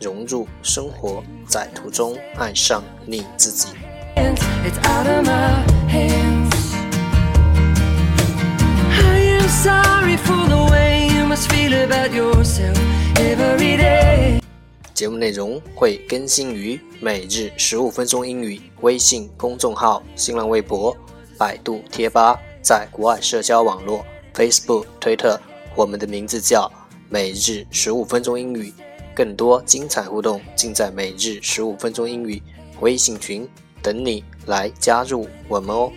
融入生活，在途中爱上你自己。节目内容会更新于每日十五分钟英语微信公众号、新浪微博、百度贴吧，在国外社交网络 Facebook、推特，我们的名字叫每日十五分钟英语。更多精彩互动尽在每日十五分钟英语微信群，等你来加入我们哦。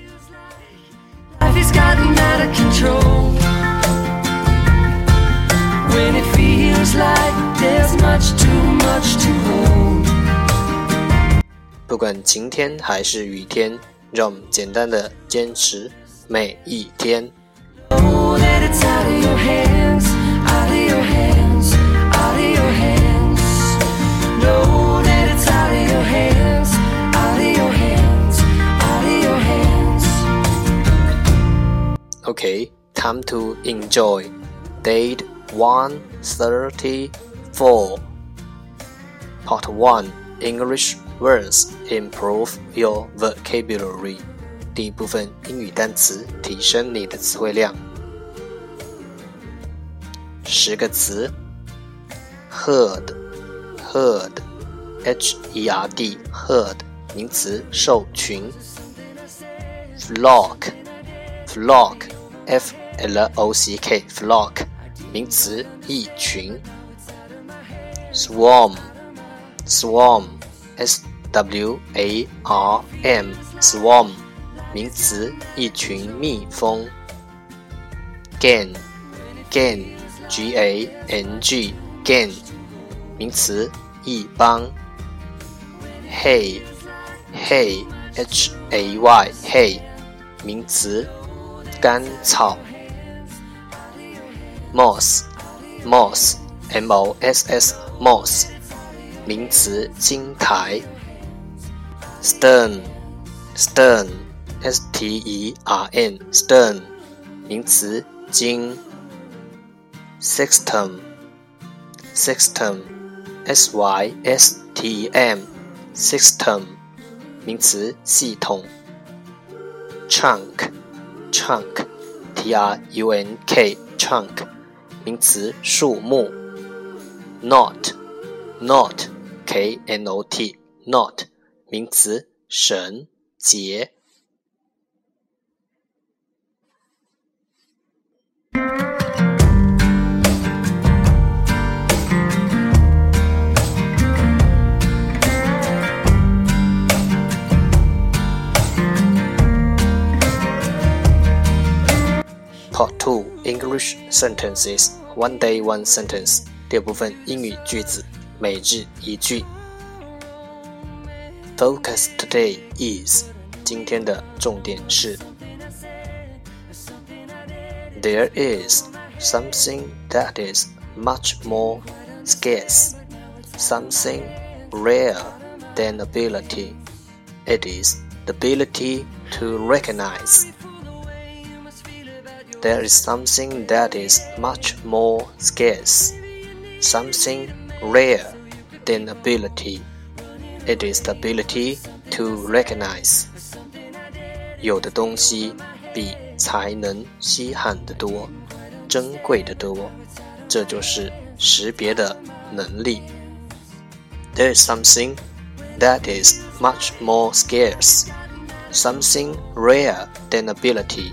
不管晴天还是雨天，让我们简单的坚持每一天。Okay, time to enjoy. Date 134. Part 1 English words improve your vocabulary. 第一部分英语单词，提升你的词汇量。十个词：herd，herd，h-e-r-d，herd，名词，兽群。flock，flock。F L O C K flock 名词一群，swarm swarm S W A R M swarm 名词一群蜜蜂，gang gang G A N G gang 名词一帮，hay hay H A Y hay 名词。干草，moss，moss，m o s s，moss，名词，金台，stern，stern，s t e r n，stern，名词，金 System, system, s y s t e m, system, 名词，系统 trunk trunk，trunk。名词，树木。，not，not，k n o t，not，名词，绳结。Part Two English Sentences One Day One Sentence 第二部分英语句子每日一句。Focus today is 今天的重点是 There is something that is much more scarce, something rare than ability. It is the ability to recognize there is something that is much more scarce, something rare than ability. It is the ability to recognize. 有的东西比才能稀罕得多，珍贵的多，这就是识别的能力。There is something that is much more scarce, something rare than ability.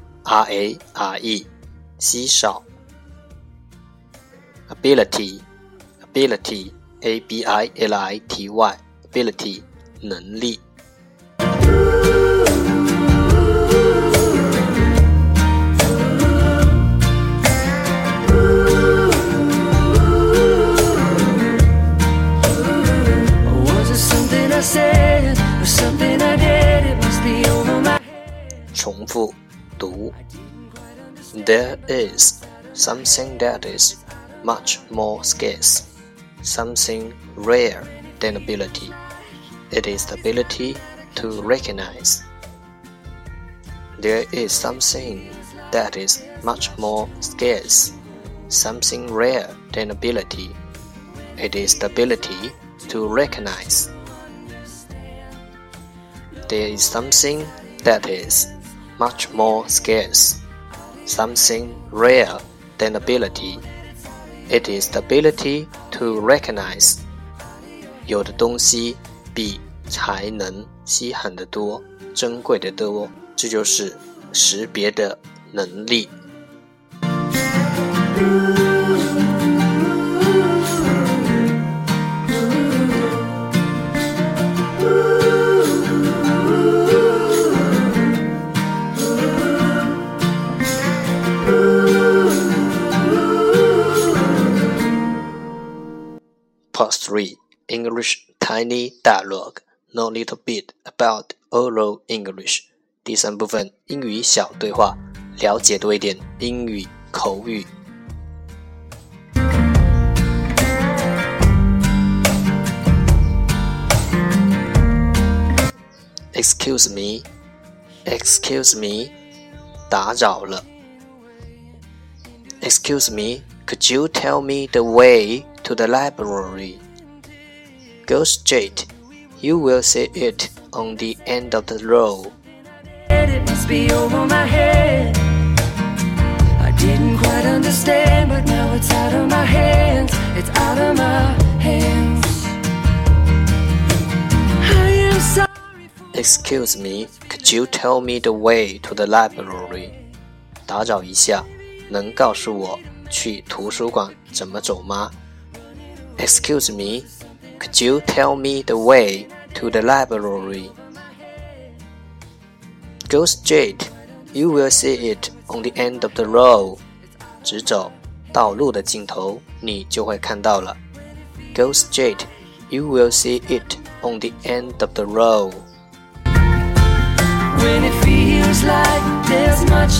r a r e 稀少，ability ability a b i l i t y ability 能力。There is something that is much more scarce, something rare than ability. It is the ability to recognize. There is something that is much more scarce, something rare than ability. It is the ability to recognize. There is something that is much more scarce, something rare than ability. It is the ability to recognize. 有的东西比才能稀罕的多，珍贵的多，这就是识别的能力。3 English Tiny Dialogue Know a little bit about oral English 第三部分英语小对话，了解多一点英语口语。Excuse me, excuse me，打扰了。Excuse me, could you tell me the way to the library? Go straight. You will see it on the end of the road. It must be over my head. I didn't quite understand, but now it's out of my hands. It's out of my hands. Excuse me, could you tell me the way to the library? 打扰一下，能告诉我去图书馆怎么走吗 ？Excuse me, could you tell me the way to the library? Go straight. You will see it on the end of the road. 直走，道路的尽头，你就会看到了。Go straight. You will see it on the end of the road. When it feels like there's much too much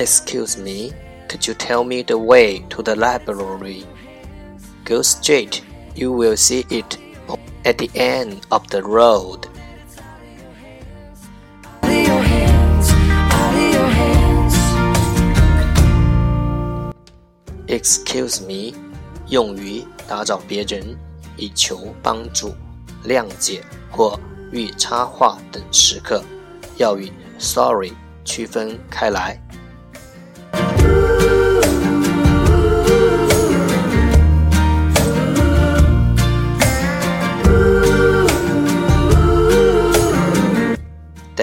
Excuse me, could you tell me the way to the library? Go straight, you will see it at the end of the road. Excuse me，用于打扰别人，以求帮助、谅解或欲插话等时刻，要与 sorry 区分开来。